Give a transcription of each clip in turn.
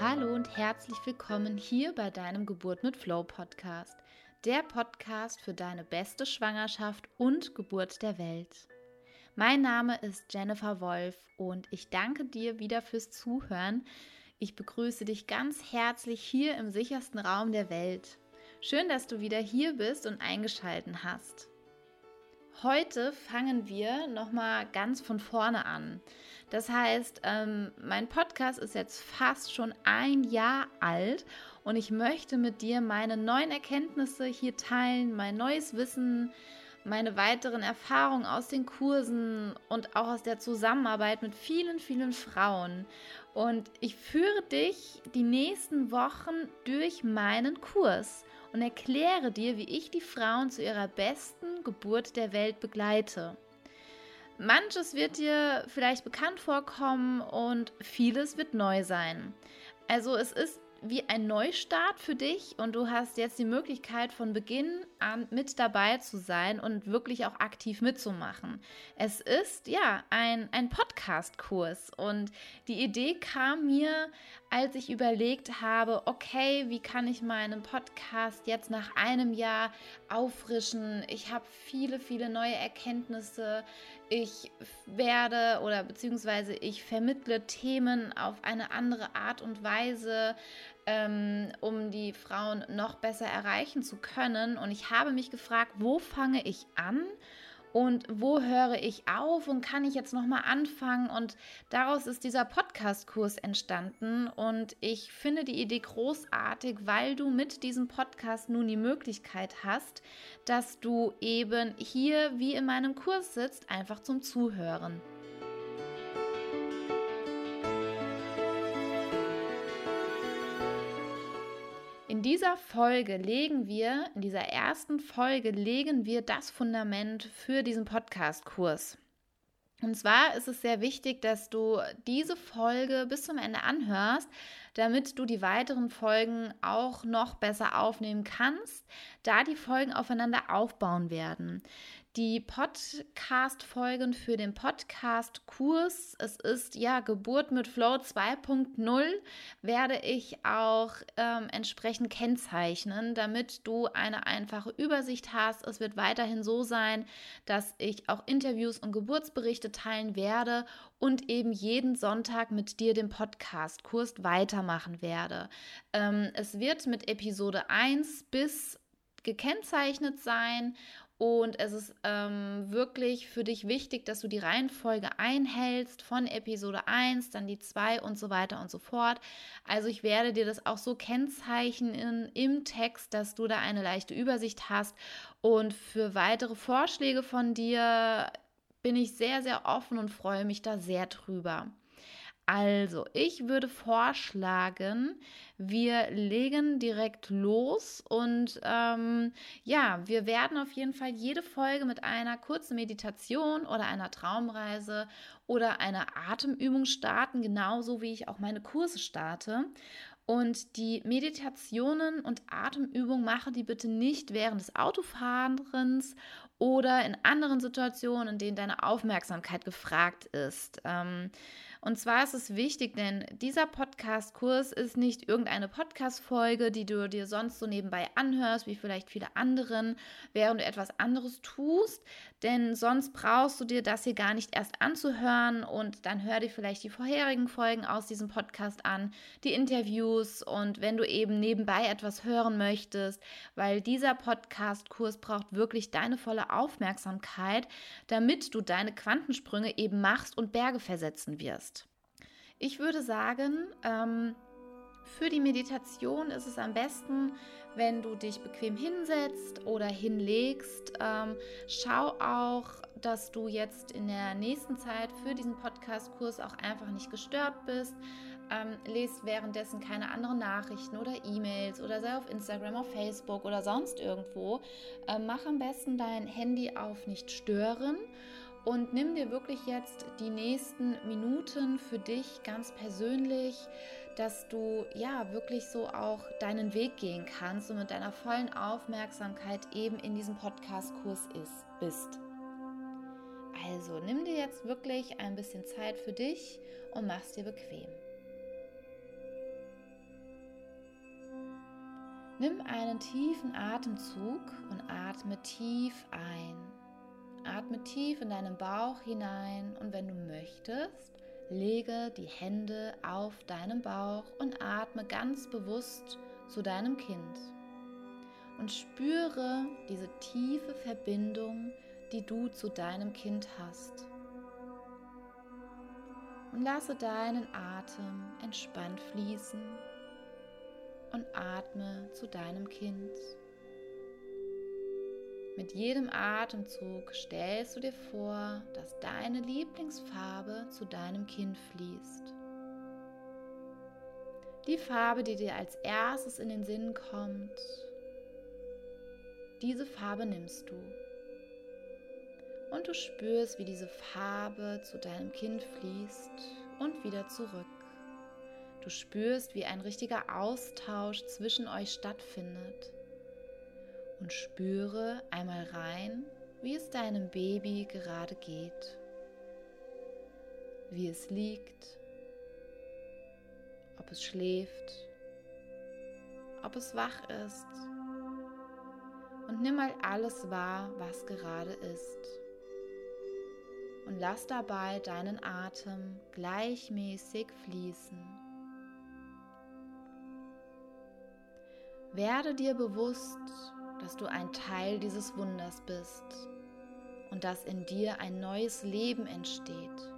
Hallo und herzlich willkommen hier bei deinem Geburt mit Flow Podcast, der Podcast für deine beste Schwangerschaft und Geburt der Welt. Mein Name ist Jennifer Wolf und ich danke dir wieder fürs Zuhören. Ich begrüße dich ganz herzlich hier im sichersten Raum der Welt. Schön, dass du wieder hier bist und eingeschalten hast. Heute fangen wir nochmal ganz von vorne an. Das heißt, ähm, mein Podcast ist jetzt fast schon ein Jahr alt und ich möchte mit dir meine neuen Erkenntnisse hier teilen, mein neues Wissen, meine weiteren Erfahrungen aus den Kursen und auch aus der Zusammenarbeit mit vielen, vielen Frauen. Und ich führe dich die nächsten Wochen durch meinen Kurs und erkläre dir, wie ich die Frauen zu ihrer besten Geburt der Welt begleite. Manches wird dir vielleicht bekannt vorkommen und vieles wird neu sein. Also es ist wie ein Neustart für dich und du hast jetzt die Möglichkeit von Beginn an mit dabei zu sein und wirklich auch aktiv mitzumachen. Es ist ja ein, ein Podcast-Kurs und die Idee kam mir, als ich überlegt habe, okay, wie kann ich meinen Podcast jetzt nach einem Jahr auffrischen? Ich habe viele, viele neue Erkenntnisse. Ich werde oder beziehungsweise ich vermittle Themen auf eine andere Art und Weise ähm, um die Frauen noch besser erreichen zu können. Und ich habe mich gefragt, wo fange ich an? Und wo höre ich auf und kann ich jetzt noch mal anfangen und daraus ist dieser Podcast Kurs entstanden und ich finde die Idee großartig, weil du mit diesem Podcast nun die Möglichkeit hast, dass du eben hier wie in meinem Kurs sitzt, einfach zum Zuhören. Dieser Folge legen wir, in dieser ersten Folge legen wir das Fundament für diesen Podcast-Kurs. Und zwar ist es sehr wichtig, dass du diese Folge bis zum Ende anhörst, damit du die weiteren Folgen auch noch besser aufnehmen kannst, da die Folgen aufeinander aufbauen werden die Podcast-Folgen für den Podcast-Kurs. Es ist ja Geburt mit Flow 2.0, werde ich auch ähm, entsprechend kennzeichnen, damit du eine einfache Übersicht hast. Es wird weiterhin so sein, dass ich auch Interviews und Geburtsberichte teilen werde und eben jeden Sonntag mit dir den Podcast-Kurs weitermachen werde. Ähm, es wird mit Episode 1 bis gekennzeichnet sein und es ist ähm, wirklich für dich wichtig, dass du die Reihenfolge einhältst von Episode 1, dann die 2 und so weiter und so fort. Also ich werde dir das auch so kennzeichnen im Text, dass du da eine leichte Übersicht hast. Und für weitere Vorschläge von dir bin ich sehr, sehr offen und freue mich da sehr drüber. Also, ich würde vorschlagen, wir legen direkt los und ähm, ja, wir werden auf jeden Fall jede Folge mit einer kurzen Meditation oder einer Traumreise oder einer Atemübung starten, genauso wie ich auch meine Kurse starte. Und die Meditationen und Atemübungen mache die bitte nicht während des Autofahrens oder in anderen Situationen, in denen deine Aufmerksamkeit gefragt ist. Ähm, und zwar ist es wichtig, denn dieser Podcast-Kurs ist nicht irgendeine Podcast-Folge, die du dir sonst so nebenbei anhörst, wie vielleicht viele anderen, während du etwas anderes tust. Denn sonst brauchst du dir das hier gar nicht erst anzuhören und dann hör dir vielleicht die vorherigen Folgen aus diesem Podcast an, die Interviews und wenn du eben nebenbei etwas hören möchtest, weil dieser Podcast-Kurs braucht wirklich deine volle Aufmerksamkeit, damit du deine Quantensprünge eben machst und Berge versetzen wirst. Ich würde sagen, ähm, für die Meditation ist es am besten, wenn du dich bequem hinsetzt oder hinlegst. Ähm, schau auch, dass du jetzt in der nächsten Zeit für diesen Podcast-Kurs auch einfach nicht gestört bist. Ähm, lest währenddessen keine anderen Nachrichten oder E-Mails oder sei auf Instagram, auf Facebook oder sonst irgendwo. Ähm, mach am besten dein Handy auf nicht stören und nimm dir wirklich jetzt die nächsten Minuten für dich ganz persönlich, dass du ja wirklich so auch deinen Weg gehen kannst und mit deiner vollen Aufmerksamkeit eben in diesem Podcast-Kurs bist. Also nimm dir jetzt wirklich ein bisschen Zeit für dich und mach's dir bequem. Nimm einen tiefen Atemzug und atme tief ein. Atme tief in deinen Bauch hinein und wenn du möchtest, lege die Hände auf deinen Bauch und atme ganz bewusst zu deinem Kind. Und spüre diese tiefe Verbindung, die du zu deinem Kind hast. Und lasse deinen Atem entspannt fließen und atme zu deinem Kind. Mit jedem Atemzug stellst du dir vor, dass deine Lieblingsfarbe zu deinem Kind fließt. Die Farbe, die dir als erstes in den Sinn kommt, diese Farbe nimmst du. Und du spürst, wie diese Farbe zu deinem Kind fließt und wieder zurück. Du spürst, wie ein richtiger Austausch zwischen euch stattfindet. Und spüre einmal rein, wie es deinem Baby gerade geht. Wie es liegt, ob es schläft, ob es wach ist. Und nimm mal alles wahr, was gerade ist. Und lass dabei deinen Atem gleichmäßig fließen. Werde dir bewusst, dass du ein Teil dieses Wunders bist und dass in dir ein neues Leben entsteht.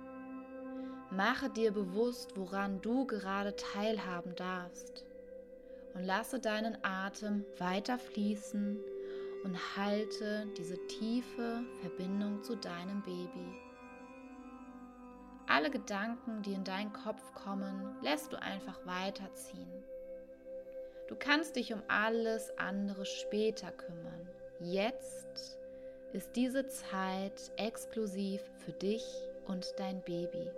Mache dir bewusst, woran du gerade teilhaben darfst und lasse deinen Atem weiter fließen und halte diese tiefe Verbindung zu deinem Baby. Alle Gedanken, die in deinen Kopf kommen, lässt du einfach weiterziehen. Du kannst dich um alles andere später kümmern. Jetzt ist diese Zeit exklusiv für dich und dein Baby.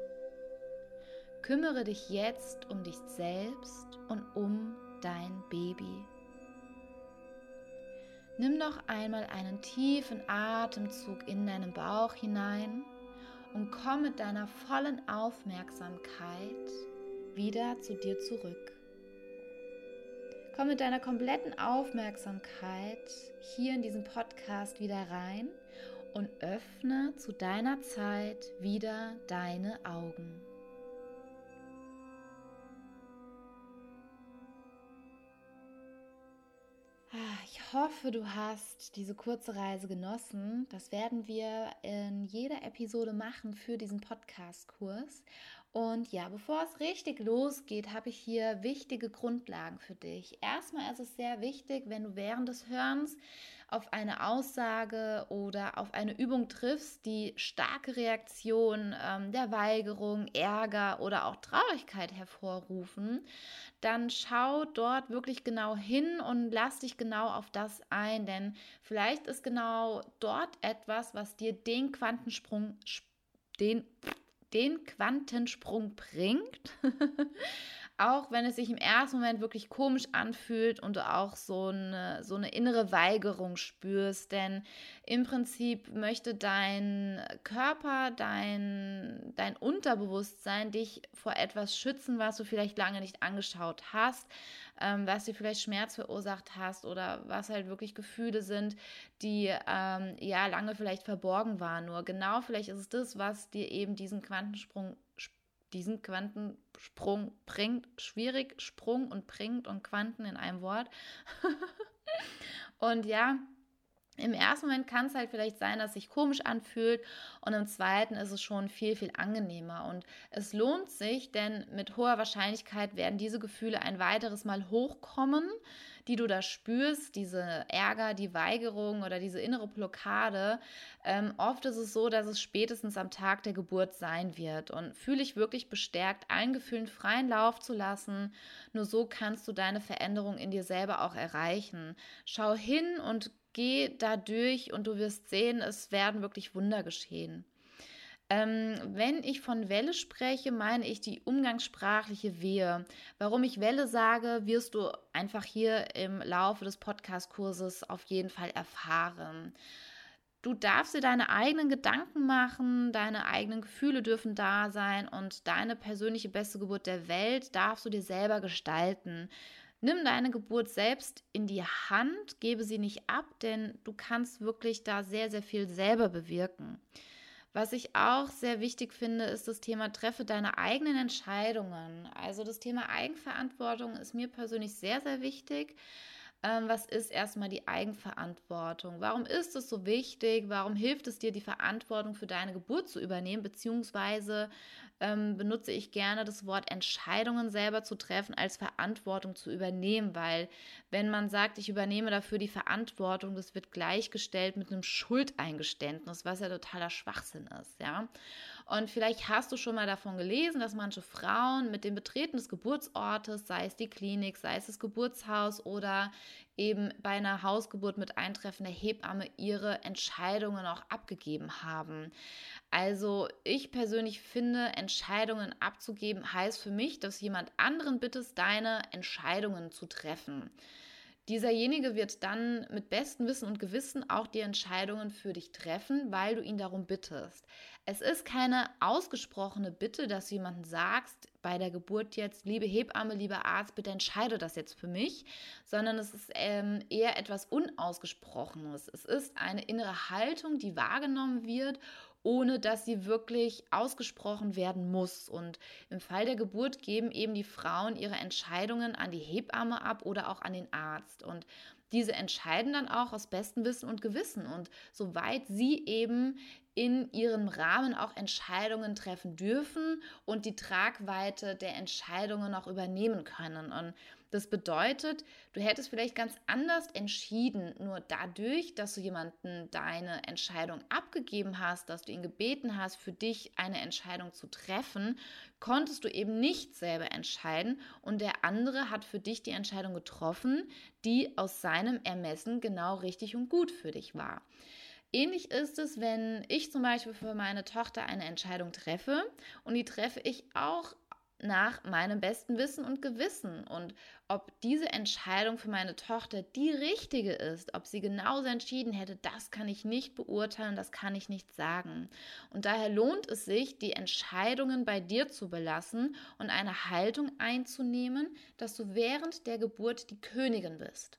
Kümmere dich jetzt um dich selbst und um dein Baby. Nimm noch einmal einen tiefen Atemzug in deinen Bauch hinein und komm mit deiner vollen Aufmerksamkeit wieder zu dir zurück. Komm mit deiner kompletten Aufmerksamkeit hier in diesen Podcast wieder rein und öffne zu deiner Zeit wieder deine Augen. Ah, ich hoffe, du hast diese kurze Reise genossen. Das werden wir in jeder Episode machen für diesen Podcast-Kurs. Und ja, bevor es richtig losgeht, habe ich hier wichtige Grundlagen für dich. Erstmal ist es sehr wichtig, wenn du während des Hörens auf eine Aussage oder auf eine Übung triffst, die starke Reaktion ähm, der Weigerung, Ärger oder auch Traurigkeit hervorrufen, dann schau dort wirklich genau hin und lass dich genau auf das ein, denn vielleicht ist genau dort etwas, was dir den Quantensprung, den den Quantensprung bringt. auch wenn es sich im ersten Moment wirklich komisch anfühlt und du auch so eine, so eine innere Weigerung spürst. Denn im Prinzip möchte dein Körper, dein, dein Unterbewusstsein dich vor etwas schützen, was du vielleicht lange nicht angeschaut hast, ähm, was dir vielleicht Schmerz verursacht hast oder was halt wirklich Gefühle sind, die ähm, ja lange vielleicht verborgen waren. Nur genau vielleicht ist es das, was dir eben diesen Quantensprung diesen Quantensprung bringt. Schwierig, Sprung und bringt und Quanten in einem Wort. und ja, im ersten Moment kann es halt vielleicht sein, dass es sich komisch anfühlt und im zweiten ist es schon viel, viel angenehmer. Und es lohnt sich, denn mit hoher Wahrscheinlichkeit werden diese Gefühle ein weiteres Mal hochkommen, die du da spürst, diese Ärger, die Weigerung oder diese innere Blockade. Ähm, oft ist es so, dass es spätestens am Tag der Geburt sein wird. Und fühle ich wirklich bestärkt, allen Gefühlen freien Lauf zu lassen. Nur so kannst du deine Veränderung in dir selber auch erreichen. Schau hin und geh da durch und du wirst sehen, es werden wirklich Wunder geschehen. Ähm, wenn ich von Welle spreche, meine ich die umgangssprachliche Wehe. Warum ich Welle sage, wirst du einfach hier im Laufe des Podcast-Kurses auf jeden Fall erfahren. Du darfst dir deine eigenen Gedanken machen, deine eigenen Gefühle dürfen da sein und deine persönliche beste Geburt der Welt darfst du dir selber gestalten. Nimm deine Geburt selbst in die Hand, gebe sie nicht ab, denn du kannst wirklich da sehr, sehr viel selber bewirken. Was ich auch sehr wichtig finde, ist das Thema treffe deine eigenen Entscheidungen. Also das Thema Eigenverantwortung ist mir persönlich sehr, sehr wichtig. Ähm, was ist erstmal die Eigenverantwortung? Warum ist es so wichtig? Warum hilft es dir, die Verantwortung für deine Geburt zu übernehmen? Beziehungsweise ähm, benutze ich gerne das Wort Entscheidungen selber zu treffen, als Verantwortung zu übernehmen, weil wenn man sagt, ich übernehme dafür die Verantwortung, das wird gleichgestellt mit einem Schuldeingeständnis, was ja totaler Schwachsinn ist, ja. Und vielleicht hast du schon mal davon gelesen, dass manche Frauen mit dem Betreten des Geburtsortes, sei es die Klinik, sei es das Geburtshaus oder eben bei einer Hausgeburt mit Eintreffen der Hebamme ihre Entscheidungen auch abgegeben haben. Also ich persönlich finde, Entscheidungen abzugeben heißt für mich, dass jemand anderen bittest, deine Entscheidungen zu treffen. Dieserjenige wird dann mit bestem Wissen und Gewissen auch die Entscheidungen für dich treffen, weil du ihn darum bittest. Es ist keine ausgesprochene Bitte, dass du jemandem sagst, bei der Geburt jetzt, liebe Hebamme, lieber Arzt, bitte entscheide das jetzt für mich, sondern es ist ähm, eher etwas Unausgesprochenes. Es ist eine innere Haltung, die wahrgenommen wird ohne dass sie wirklich ausgesprochen werden muss. Und im Fall der Geburt geben eben die Frauen ihre Entscheidungen an die Hebamme ab oder auch an den Arzt. Und diese entscheiden dann auch aus bestem Wissen und Gewissen und soweit sie eben in ihrem Rahmen auch Entscheidungen treffen dürfen und die Tragweite der Entscheidungen auch übernehmen können. Und das bedeutet, du hättest vielleicht ganz anders entschieden, nur dadurch, dass du jemanden deine Entscheidung abgegeben hast, dass du ihn gebeten hast, für dich eine Entscheidung zu treffen, konntest du eben nicht selber entscheiden und der andere hat für dich die Entscheidung getroffen, die aus seinem Ermessen genau richtig und gut für dich war. Ähnlich ist es, wenn ich zum Beispiel für meine Tochter eine Entscheidung treffe und die treffe ich auch nach meinem besten Wissen und Gewissen. Und ob diese Entscheidung für meine Tochter die richtige ist, ob sie genauso entschieden hätte, das kann ich nicht beurteilen, das kann ich nicht sagen. Und daher lohnt es sich, die Entscheidungen bei dir zu belassen und eine Haltung einzunehmen, dass du während der Geburt die Königin bist.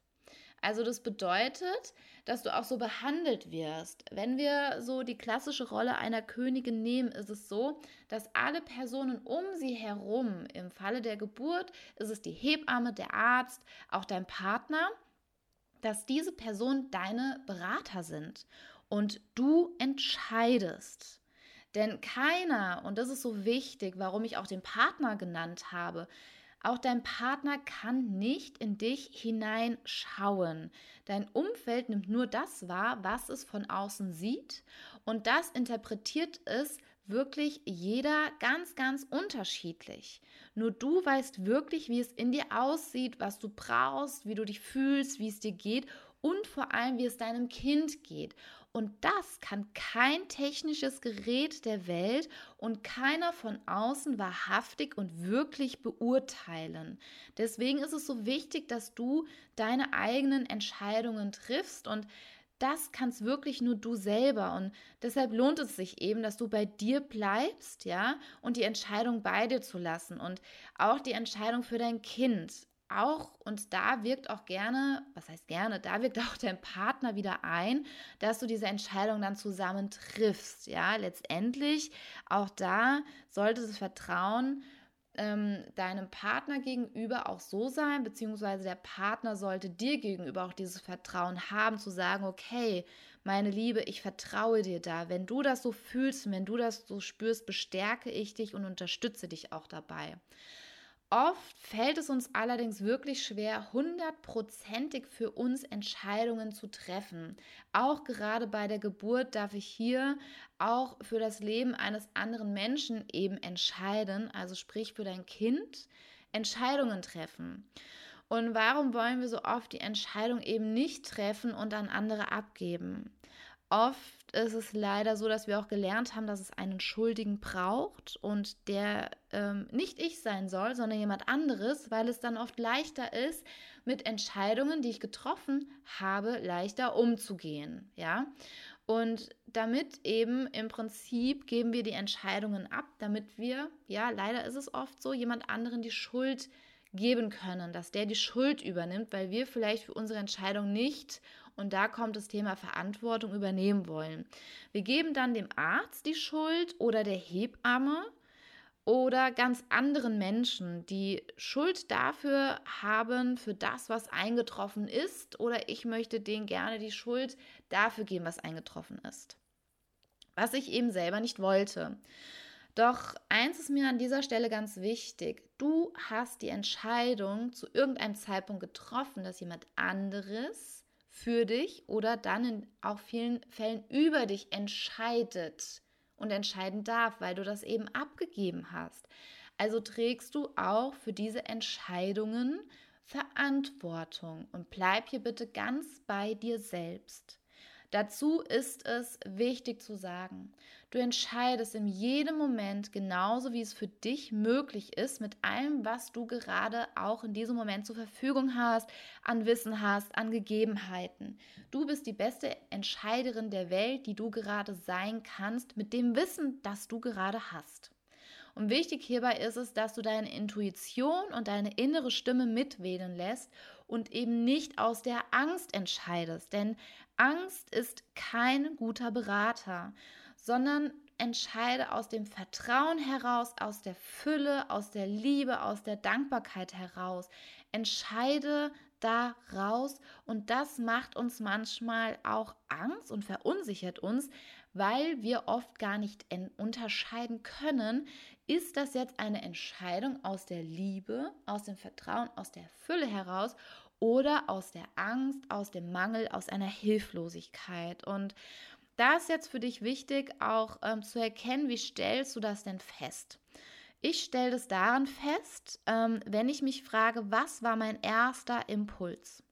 Also das bedeutet, dass du auch so behandelt wirst. Wenn wir so die klassische Rolle einer Königin nehmen, ist es so, dass alle Personen um sie herum, im Falle der Geburt ist es die Hebamme, der Arzt, auch dein Partner, dass diese Personen deine Berater sind und du entscheidest. Denn keiner, und das ist so wichtig, warum ich auch den Partner genannt habe, auch dein Partner kann nicht in dich hineinschauen. Dein Umfeld nimmt nur das wahr, was es von außen sieht und das interpretiert es wirklich jeder ganz, ganz unterschiedlich. Nur du weißt wirklich, wie es in dir aussieht, was du brauchst, wie du dich fühlst, wie es dir geht und vor allem, wie es deinem Kind geht. Und das kann kein technisches Gerät der Welt und keiner von außen wahrhaftig und wirklich beurteilen. Deswegen ist es so wichtig, dass du deine eigenen Entscheidungen triffst und das kannst wirklich nur du selber und deshalb lohnt es sich eben, dass du bei dir bleibst, ja, und die Entscheidung bei dir zu lassen und auch die Entscheidung für dein Kind auch, und da wirkt auch gerne, was heißt gerne, da wirkt auch dein Partner wieder ein, dass du diese Entscheidung dann zusammen triffst. Ja, letztendlich auch da sollte das Vertrauen ähm, deinem Partner gegenüber auch so sein, beziehungsweise der Partner sollte dir gegenüber auch dieses Vertrauen haben, zu sagen, okay, meine Liebe, ich vertraue dir da. Wenn du das so fühlst, wenn du das so spürst, bestärke ich dich und unterstütze dich auch dabei. Oft fällt es uns allerdings wirklich schwer, hundertprozentig für uns Entscheidungen zu treffen. Auch gerade bei der Geburt darf ich hier auch für das Leben eines anderen Menschen eben entscheiden, also sprich für dein Kind, Entscheidungen treffen. Und warum wollen wir so oft die Entscheidung eben nicht treffen und an andere abgeben? Oft ist es leider so, dass wir auch gelernt haben, dass es einen Schuldigen braucht und der ähm, nicht ich sein soll, sondern jemand anderes, weil es dann oft leichter ist, mit Entscheidungen, die ich getroffen habe, leichter umzugehen. Ja. Und damit eben im Prinzip geben wir die Entscheidungen ab, damit wir, ja, leider ist es oft so, jemand anderen die Schuld geben können, dass der die Schuld übernimmt, weil wir vielleicht für unsere Entscheidung nicht, und da kommt das Thema Verantwortung, übernehmen wollen. Wir geben dann dem Arzt die Schuld oder der Hebamme oder ganz anderen Menschen, die Schuld dafür haben, für das, was eingetroffen ist, oder ich möchte denen gerne die Schuld dafür geben, was eingetroffen ist. Was ich eben selber nicht wollte. Doch eins ist mir an dieser Stelle ganz wichtig. Du hast die Entscheidung zu irgendeinem Zeitpunkt getroffen, dass jemand anderes für dich oder dann in auch vielen Fällen über dich entscheidet und entscheiden darf, weil du das eben abgegeben hast. Also trägst du auch für diese Entscheidungen Verantwortung und bleib hier bitte ganz bei dir selbst. Dazu ist es wichtig zu sagen, du entscheidest in jedem Moment genauso, wie es für dich möglich ist, mit allem, was du gerade auch in diesem Moment zur Verfügung hast, an Wissen hast, an Gegebenheiten. Du bist die beste Entscheiderin der Welt, die du gerade sein kannst, mit dem Wissen, das du gerade hast. Und wichtig hierbei ist es, dass du deine Intuition und deine innere Stimme mitwählen lässt und eben nicht aus der Angst entscheidest. Denn Angst ist kein guter Berater, sondern entscheide aus dem Vertrauen heraus, aus der Fülle, aus der Liebe, aus der Dankbarkeit heraus. Entscheide da raus und das macht uns manchmal auch Angst und verunsichert uns, weil wir oft gar nicht unterscheiden können, ist das jetzt eine Entscheidung aus der Liebe, aus dem Vertrauen, aus der Fülle heraus oder aus der Angst, aus dem Mangel, aus einer Hilflosigkeit. Und da ist jetzt für dich wichtig, auch ähm, zu erkennen, wie stellst du das denn fest? Ich stelle das daran fest, ähm, wenn ich mich frage, was war mein erster Impuls?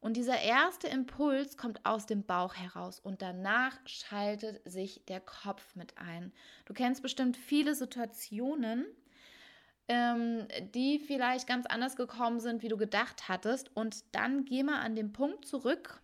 Und dieser erste Impuls kommt aus dem Bauch heraus und danach schaltet sich der Kopf mit ein. Du kennst bestimmt viele Situationen, ähm, die vielleicht ganz anders gekommen sind, wie du gedacht hattest. Und dann geh mal an den Punkt zurück,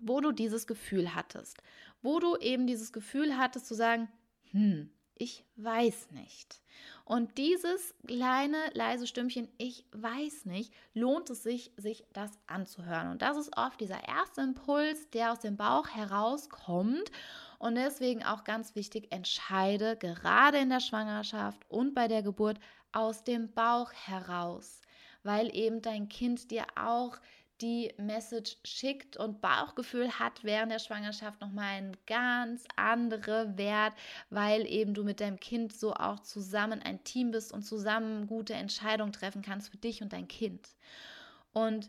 wo du dieses Gefühl hattest. Wo du eben dieses Gefühl hattest zu sagen, hm, ich weiß nicht. Und dieses kleine, leise Stimmchen, ich weiß nicht, lohnt es sich, sich das anzuhören. Und das ist oft dieser erste Impuls, der aus dem Bauch herauskommt. Und deswegen auch ganz wichtig, entscheide gerade in der Schwangerschaft und bei der Geburt aus dem Bauch heraus, weil eben dein Kind dir auch die Message schickt und Bauchgefühl hat während der Schwangerschaft nochmal einen ganz anderen Wert, weil eben du mit deinem Kind so auch zusammen ein Team bist und zusammen gute Entscheidungen treffen kannst für dich und dein Kind. Und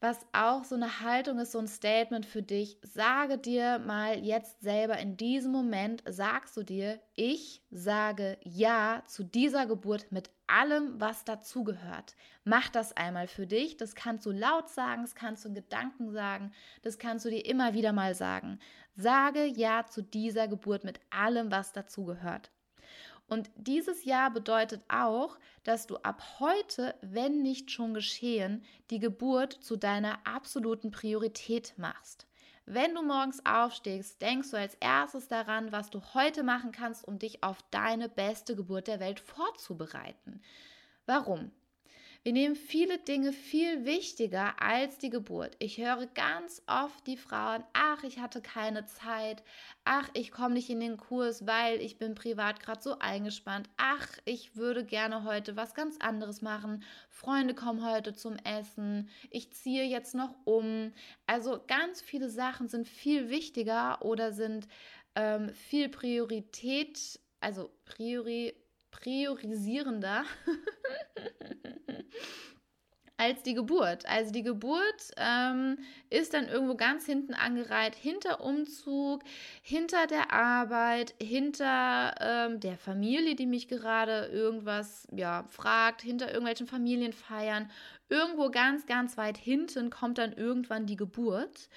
was auch so eine Haltung ist, so ein Statement für dich. Sage dir mal jetzt selber in diesem Moment, sagst du dir, ich sage Ja zu dieser Geburt mit allem, was dazugehört. Mach das einmal für dich. Das kannst du laut sagen, das kannst du in Gedanken sagen, das kannst du dir immer wieder mal sagen. Sage Ja zu dieser Geburt mit allem, was dazugehört. Und dieses Jahr bedeutet auch, dass du ab heute, wenn nicht schon geschehen, die Geburt zu deiner absoluten Priorität machst. Wenn du morgens aufstehst, denkst du als erstes daran, was du heute machen kannst, um dich auf deine beste Geburt der Welt vorzubereiten. Warum? Wir nehmen viele Dinge viel wichtiger als die Geburt. Ich höre ganz oft die Frauen, ach, ich hatte keine Zeit, ach, ich komme nicht in den Kurs, weil ich bin privat gerade so eingespannt, ach, ich würde gerne heute was ganz anderes machen, Freunde kommen heute zum Essen, ich ziehe jetzt noch um. Also ganz viele Sachen sind viel wichtiger oder sind ähm, viel Priorität, also Priori, priorisierender als die Geburt. Also die Geburt ähm, ist dann irgendwo ganz hinten angereiht, hinter Umzug, hinter der Arbeit, hinter ähm, der Familie, die mich gerade irgendwas ja, fragt, hinter irgendwelchen Familienfeiern. Irgendwo ganz, ganz weit hinten kommt dann irgendwann die Geburt.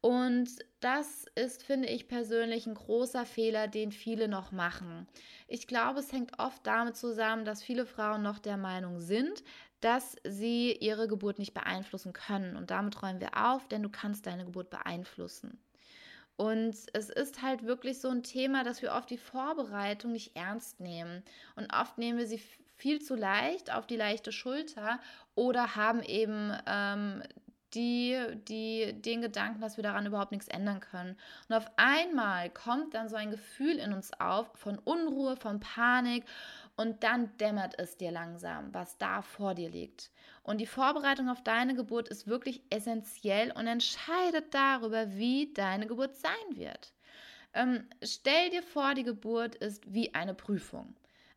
Und das ist, finde ich persönlich, ein großer Fehler, den viele noch machen. Ich glaube, es hängt oft damit zusammen, dass viele Frauen noch der Meinung sind, dass sie ihre Geburt nicht beeinflussen können. Und damit räumen wir auf, denn du kannst deine Geburt beeinflussen. Und es ist halt wirklich so ein Thema, dass wir oft die Vorbereitung nicht ernst nehmen. Und oft nehmen wir sie viel zu leicht auf die leichte Schulter oder haben eben ähm, die, die den Gedanken, dass wir daran überhaupt nichts ändern können. Und auf einmal kommt dann so ein Gefühl in uns auf von Unruhe, von Panik und dann dämmert es dir langsam, was da vor dir liegt. Und die Vorbereitung auf deine Geburt ist wirklich essentiell und entscheidet darüber, wie deine Geburt sein wird. Ähm, stell dir vor, die Geburt ist wie eine Prüfung.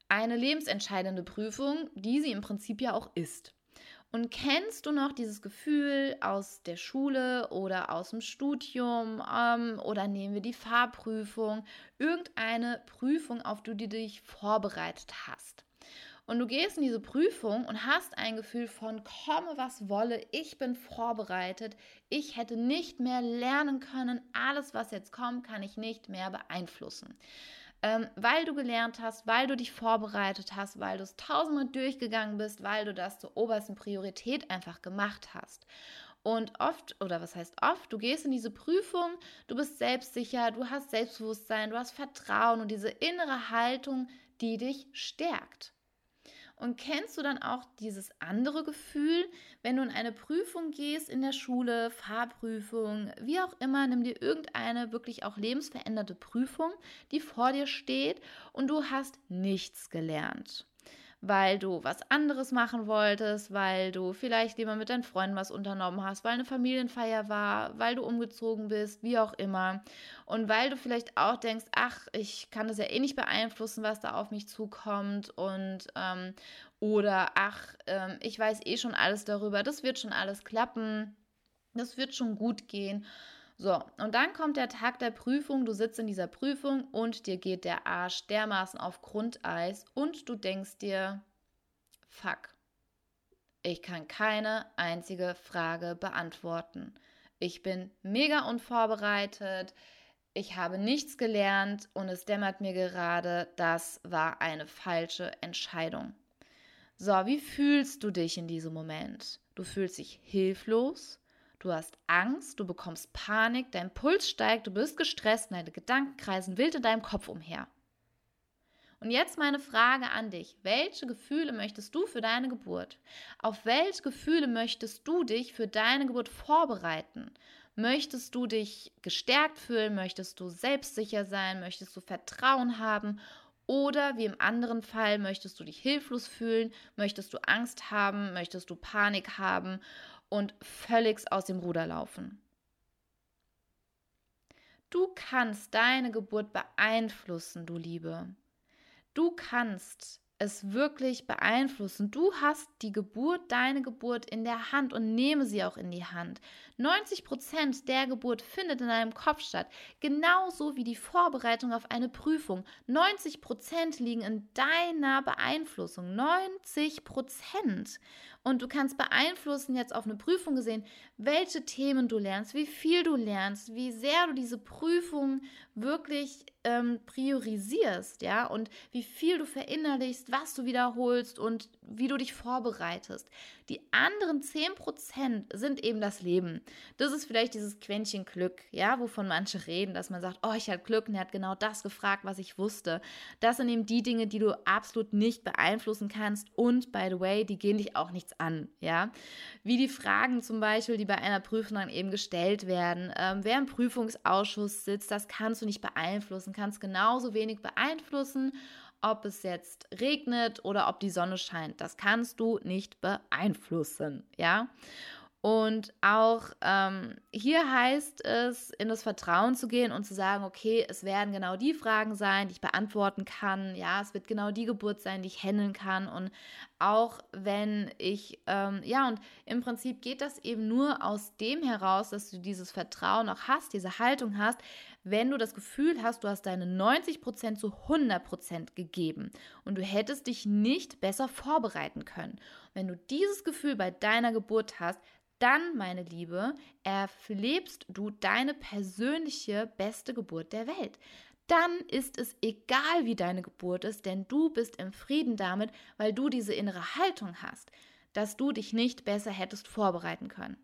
Eine lebensentscheidende Prüfung, die sie im Prinzip ja auch ist. Und kennst du noch dieses Gefühl aus der Schule oder aus dem Studium ähm, oder nehmen wir die Fahrprüfung, irgendeine Prüfung, auf die du dich vorbereitet hast? Und du gehst in diese Prüfung und hast ein Gefühl von, komme was wolle, ich bin vorbereitet, ich hätte nicht mehr lernen können, alles was jetzt kommt, kann ich nicht mehr beeinflussen ähm, weil du gelernt hast, weil du dich vorbereitet hast, weil du es tausendmal durchgegangen bist, weil du das zur obersten Priorität einfach gemacht hast. Und oft, oder was heißt oft, du gehst in diese Prüfung, du bist selbstsicher, du hast Selbstbewusstsein, du hast Vertrauen und diese innere Haltung, die dich stärkt. Und kennst du dann auch dieses andere Gefühl, wenn du in eine Prüfung gehst in der Schule, Fahrprüfung, wie auch immer, nimm dir irgendeine wirklich auch lebensveränderte Prüfung, die vor dir steht und du hast nichts gelernt weil du was anderes machen wolltest, weil du vielleicht lieber mit deinen Freunden was unternommen hast, weil eine Familienfeier war, weil du umgezogen bist, wie auch immer. Und weil du vielleicht auch denkst, ach, ich kann das ja eh nicht beeinflussen, was da auf mich zukommt und ähm, oder ach, ähm, ich weiß eh schon alles darüber, das wird schon alles klappen, das wird schon gut gehen. So, und dann kommt der Tag der Prüfung, du sitzt in dieser Prüfung und dir geht der Arsch dermaßen auf Grundeis und du denkst dir, fuck, ich kann keine einzige Frage beantworten. Ich bin mega unvorbereitet, ich habe nichts gelernt und es dämmert mir gerade, das war eine falsche Entscheidung. So, wie fühlst du dich in diesem Moment? Du fühlst dich hilflos, Du hast Angst, du bekommst Panik, dein Puls steigt, du bist gestresst, deine Gedanken kreisen wild in deinem Kopf umher. Und jetzt meine Frage an dich. Welche Gefühle möchtest du für deine Geburt? Auf welche Gefühle möchtest du dich für deine Geburt vorbereiten? Möchtest du dich gestärkt fühlen? Möchtest du selbstsicher sein? Möchtest du Vertrauen haben? Oder wie im anderen Fall, möchtest du dich hilflos fühlen? Möchtest du Angst haben? Möchtest du Panik haben? Und völlig aus dem Ruder laufen. Du kannst deine Geburt beeinflussen, du Liebe. Du kannst es wirklich beeinflussen. Du hast die Geburt, deine Geburt in der Hand und nehme sie auch in die Hand. 90 Prozent der Geburt findet in deinem Kopf statt, genauso wie die Vorbereitung auf eine Prüfung. 90 Prozent liegen in deiner Beeinflussung. 90 Prozent. Und du kannst beeinflussen, jetzt auf eine Prüfung gesehen, welche Themen du lernst, wie viel du lernst, wie sehr du diese Prüfung wirklich ähm, priorisierst, ja, und wie viel du verinnerlichst, was du wiederholst und wie du dich vorbereitest. Die anderen 10% sind eben das Leben. Das ist vielleicht dieses Quäntchen Glück, ja, wovon manche reden, dass man sagt, oh, ich hatte Glück und er hat genau das gefragt, was ich wusste. Das sind eben die Dinge, die du absolut nicht beeinflussen kannst und, by the way, die gehen dich auch nichts an, ja. Wie die Fragen zum Beispiel, die bei einer Prüfung dann eben gestellt werden. Ähm, wer im Prüfungsausschuss sitzt, das kannst du nicht beeinflussen, kannst genauso wenig beeinflussen, ob es jetzt regnet oder ob die Sonne scheint. Das kannst du nicht beeinflussen, ja. Und auch ähm, hier heißt es, in das Vertrauen zu gehen und zu sagen, okay, es werden genau die Fragen sein, die ich beantworten kann. Ja, es wird genau die Geburt sein, die ich handeln kann. Und auch wenn ich, ähm, ja, und im Prinzip geht das eben nur aus dem heraus, dass du dieses Vertrauen auch hast, diese Haltung hast, wenn du das Gefühl hast, du hast deine 90% zu 100% gegeben und du hättest dich nicht besser vorbereiten können. wenn du dieses Gefühl bei deiner Geburt hast, dann, meine Liebe, erlebst du deine persönliche beste Geburt der Welt. Dann ist es egal, wie deine Geburt ist, denn du bist im Frieden damit, weil du diese innere Haltung hast, dass du dich nicht besser hättest vorbereiten können.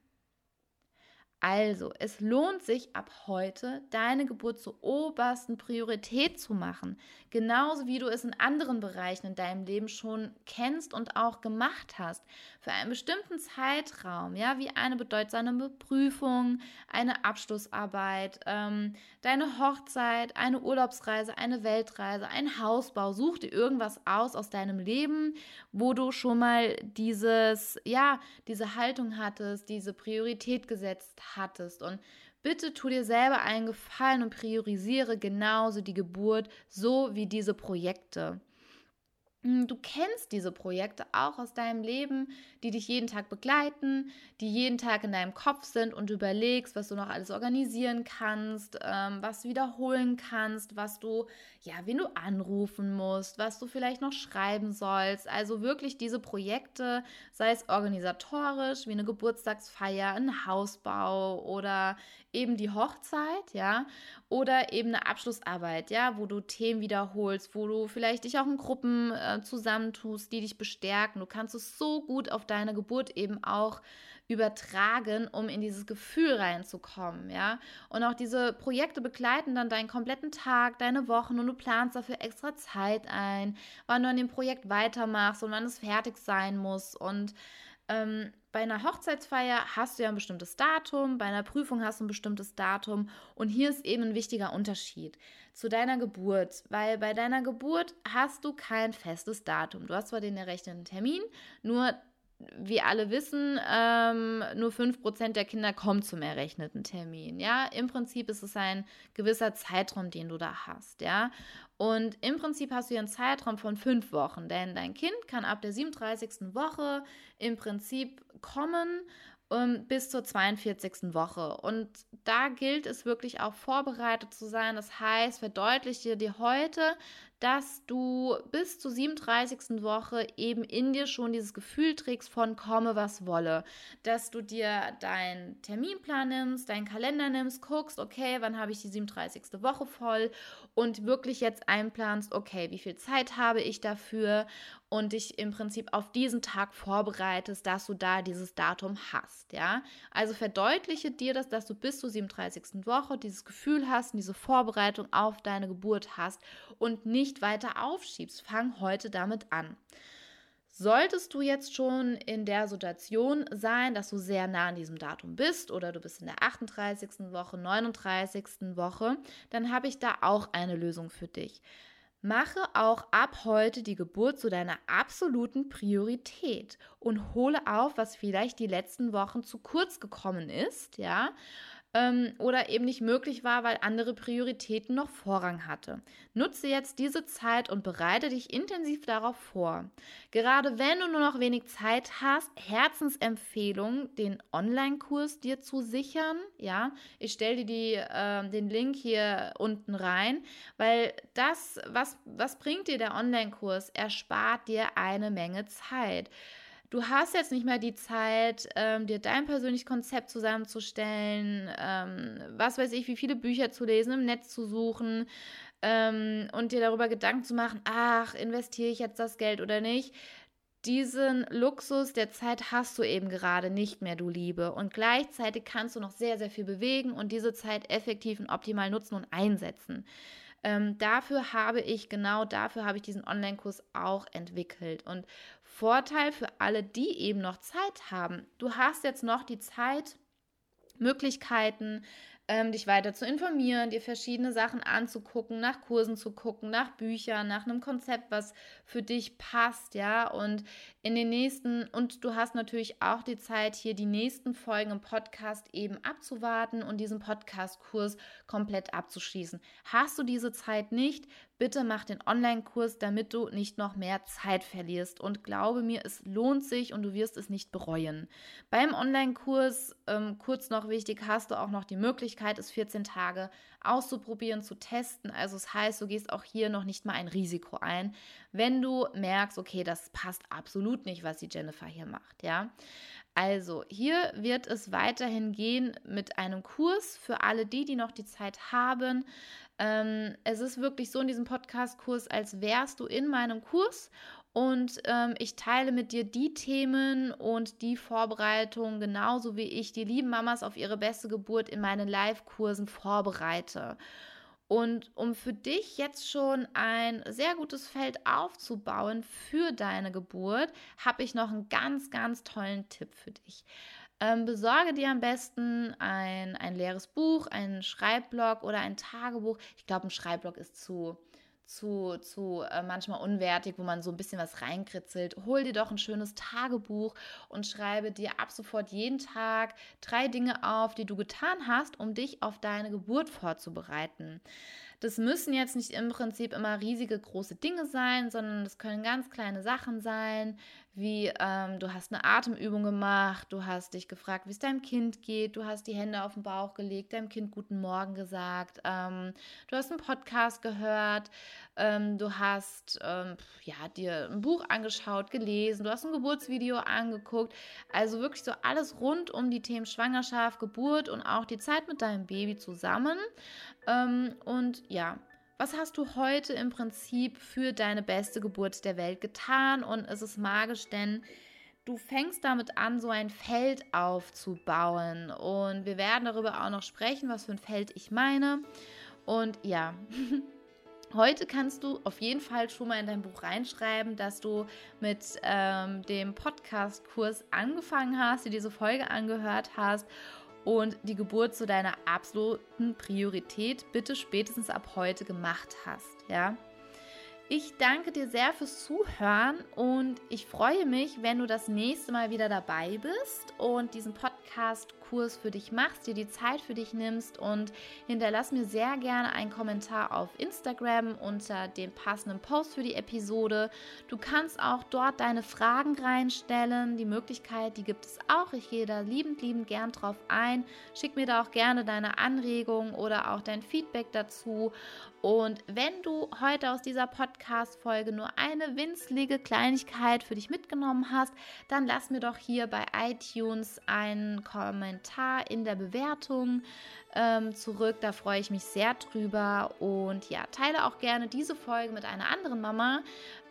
Also, es lohnt sich ab heute, deine Geburt zur obersten Priorität zu machen. Genauso wie du es in anderen Bereichen in deinem Leben schon kennst und auch gemacht hast. Für einen bestimmten Zeitraum, ja, wie eine bedeutsame Prüfung, eine Abschlussarbeit, ähm, deine Hochzeit, eine Urlaubsreise, eine Weltreise, ein Hausbau. Such dir irgendwas aus aus deinem Leben, wo du schon mal dieses, ja, diese Haltung hattest, diese Priorität gesetzt hattest. Und bitte tu dir selber einen Gefallen und priorisiere genauso die Geburt, so wie diese Projekte. Hm, du kennst diese Projekte auch aus deinem Leben, die dich jeden Tag begleiten, die jeden Tag in deinem Kopf sind und du überlegst, was du noch alles organisieren kannst, ähm, was du wiederholen kannst, was du, ja, wen du anrufen musst, was du vielleicht noch schreiben sollst. Also wirklich diese Projekte, sei es organisatorisch, wie eine Geburtstagsfeier, ein Hausbau oder eben die Hochzeit, ja, oder eben eine Abschlussarbeit, ja, wo du Themen wiederholst, wo du vielleicht dich auch in Gruppen äh, zusammentust, die dich bestärken. Du kannst es so gut auf deine Geburt eben auch übertragen, um in dieses Gefühl reinzukommen, ja. Und auch diese Projekte begleiten dann deinen kompletten Tag, deine Wochen und du planst dafür extra Zeit ein, wann du an dem Projekt weitermachst und wann es fertig sein muss und ähm, bei einer Hochzeitsfeier hast du ja ein bestimmtes Datum, bei einer Prüfung hast du ein bestimmtes Datum und hier ist eben ein wichtiger Unterschied zu deiner Geburt, weil bei deiner Geburt hast du kein festes Datum. Du hast zwar den errechneten Termin, nur wie alle wissen, ähm, nur 5% der Kinder kommen zum errechneten Termin. Ja, im Prinzip ist es ein gewisser Zeitraum, den du da hast. Ja, und im Prinzip hast du hier einen Zeitraum von fünf Wochen, denn dein Kind kann ab der 37. Woche im Prinzip kommen um, bis zur 42. Woche. Und da gilt es wirklich auch vorbereitet zu sein. Das heißt, verdeutliche dir heute, dass du bis zur 37. Woche eben in dir schon dieses Gefühl trägst von komme, was wolle. Dass du dir deinen Terminplan nimmst, deinen Kalender nimmst, guckst, okay, wann habe ich die 37. Woche voll und wirklich jetzt einplanst, okay, wie viel Zeit habe ich dafür und dich im Prinzip auf diesen Tag vorbereitest, dass du da dieses Datum hast, ja? Also verdeutliche dir das, dass du bis zur 37. Woche dieses Gefühl hast und diese Vorbereitung auf deine Geburt hast und nicht weiter aufschiebst. Fang heute damit an. Solltest du jetzt schon in der Situation sein, dass du sehr nah an diesem Datum bist oder du bist in der 38. Woche, 39. Woche, dann habe ich da auch eine Lösung für dich. Mache auch ab heute die Geburt zu deiner absoluten Priorität und hole auf, was vielleicht die letzten Wochen zu kurz gekommen ist, ja, ähm, oder eben nicht möglich war, weil andere Prioritäten noch Vorrang hatte. Nutze jetzt diese Zeit und bereite dich intensiv darauf vor. Gerade wenn du nur noch wenig Zeit hast, Herzensempfehlung, den Online-Kurs dir zu sichern. Ja, ich stelle dir die, äh, den Link hier unten rein, weil das, was, was bringt dir der Online-Kurs? Er spart dir eine Menge Zeit. Du hast jetzt nicht mehr die Zeit, ähm, dir dein persönliches Konzept zusammenzustellen, ähm, was weiß ich, wie viele Bücher zu lesen, im Netz zu suchen ähm, und dir darüber Gedanken zu machen, ach, investiere ich jetzt das Geld oder nicht. Diesen Luxus der Zeit hast du eben gerade nicht mehr, du Liebe. Und gleichzeitig kannst du noch sehr, sehr viel bewegen und diese Zeit effektiv und optimal nutzen und einsetzen. Ähm, dafür habe ich, genau dafür habe ich diesen Online-Kurs auch entwickelt. Und Vorteil für alle, die eben noch Zeit haben. Du hast jetzt noch die Zeit, Möglichkeiten, ähm, dich weiter zu informieren, dir verschiedene Sachen anzugucken, nach Kursen zu gucken, nach Büchern, nach einem Konzept, was für dich passt, ja. Und in den nächsten, und du hast natürlich auch die Zeit, hier die nächsten Folgen im Podcast eben abzuwarten und diesen Podcast-Kurs komplett abzuschließen. Hast du diese Zeit nicht, bitte mach den Online-Kurs, damit du nicht noch mehr Zeit verlierst. Und glaube mir, es lohnt sich und du wirst es nicht bereuen. Beim Online-Kurs, ähm, kurz noch wichtig, hast du auch noch die Möglichkeit, es 14 Tage auszuprobieren, zu testen. Also es das heißt, du gehst auch hier noch nicht mal ein Risiko ein, wenn du merkst, okay, das passt absolut nicht, was die Jennifer hier macht, ja. Also, hier wird es weiterhin gehen mit einem Kurs für alle die, die noch die Zeit haben. Ähm, es ist wirklich so in diesem Podcast-Kurs, als wärst du in meinem Kurs Und ähm, ich teile mit dir die Themen und die Vorbereitung, genauso wie ich die lieben Mamas auf ihre beste Geburt in meinen Live-Kursen vorbereite. Und um für dich jetzt schon ein sehr gutes Feld aufzubauen für deine Geburt, habe ich noch einen ganz, ganz tollen Tipp für dich. Ähm, besorge dir am besten ein, ein leeres Buch, einen Schreibblock oder ein Tagebuch. Ich glaube, ein Schreibblock ist zu, zu, zu äh, manchmal unwertig, wo man so ein bisschen was reinkritzelt. Hol dir doch ein schönes Tagebuch und schreibe dir ab sofort jeden Tag drei Dinge auf, die du getan hast, um dich auf deine Geburt vorzubereiten. Das müssen jetzt nicht im Prinzip immer riesige große Dinge sein, sondern das können ganz kleine Sachen sein, wie ähm, du hast eine Atemübung gemacht, du hast dich gefragt, wie es deinem Kind geht, du hast die Hände auf den Bauch gelegt, deinem Kind guten Morgen gesagt, ähm, du hast einen Podcast gehört, ähm, du hast ähm, ja, dir ein Buch angeschaut, gelesen, du hast ein Geburtsvideo angeguckt. Also wirklich so alles rund um die Themen Schwangerschaft, Geburt und auch die Zeit mit deinem Baby zusammen. Ähm, und ja, was hast du heute im Prinzip für deine beste Geburt der Welt getan? Und es ist magisch, denn du fängst damit an, so ein Feld aufzubauen. Und wir werden darüber auch noch sprechen, was für ein Feld ich meine. Und ja, Heute kannst du auf jeden Fall schon mal in dein Buch reinschreiben, dass du mit ähm, dem Podcast-Kurs angefangen hast, dir diese Folge angehört hast und die Geburt zu deiner absoluten Priorität bitte spätestens ab heute gemacht hast, ja? Ich danke dir sehr fürs Zuhören und ich freue mich, wenn du das nächste Mal wieder dabei bist und diesen Podcast-Kurs für dich machst, dir die Zeit für dich nimmst und hinterlass mir sehr gerne einen Kommentar auf Instagram unter dem passenden Post für die Episode. Du kannst auch dort deine Fragen reinstellen. Die Möglichkeit, die gibt es auch. Ich gehe da liebend, liebend gern drauf ein. Schick mir da auch gerne deine Anregungen oder auch dein Feedback dazu. Und wenn du heute aus dieser Podcast-Folge nur eine winzlige Kleinigkeit für dich mitgenommen hast, dann lass mir doch hier bei iTunes einen Kommentar in der Bewertung ähm, zurück. Da freue ich mich sehr drüber. Und ja, teile auch gerne diese Folge mit einer anderen Mama,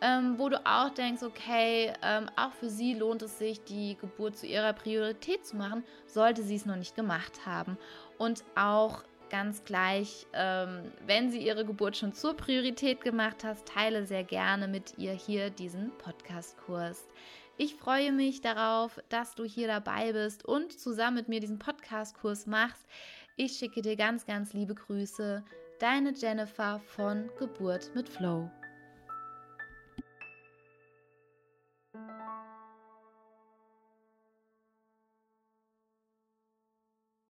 ähm, wo du auch denkst, okay, ähm, auch für sie lohnt es sich, die Geburt zu ihrer Priorität zu machen, sollte sie es noch nicht gemacht haben. Und auch ganz gleich, ähm, wenn sie ihre Geburt schon zur Priorität gemacht hast, teile sehr gerne mit ihr hier diesen Podcast-Kurs. Ich freue mich darauf, dass du hier dabei bist und zusammen mit mir diesen Podcast-Kurs machst. Ich schicke dir ganz, ganz liebe Grüße. Deine Jennifer von Geburt mit Flow.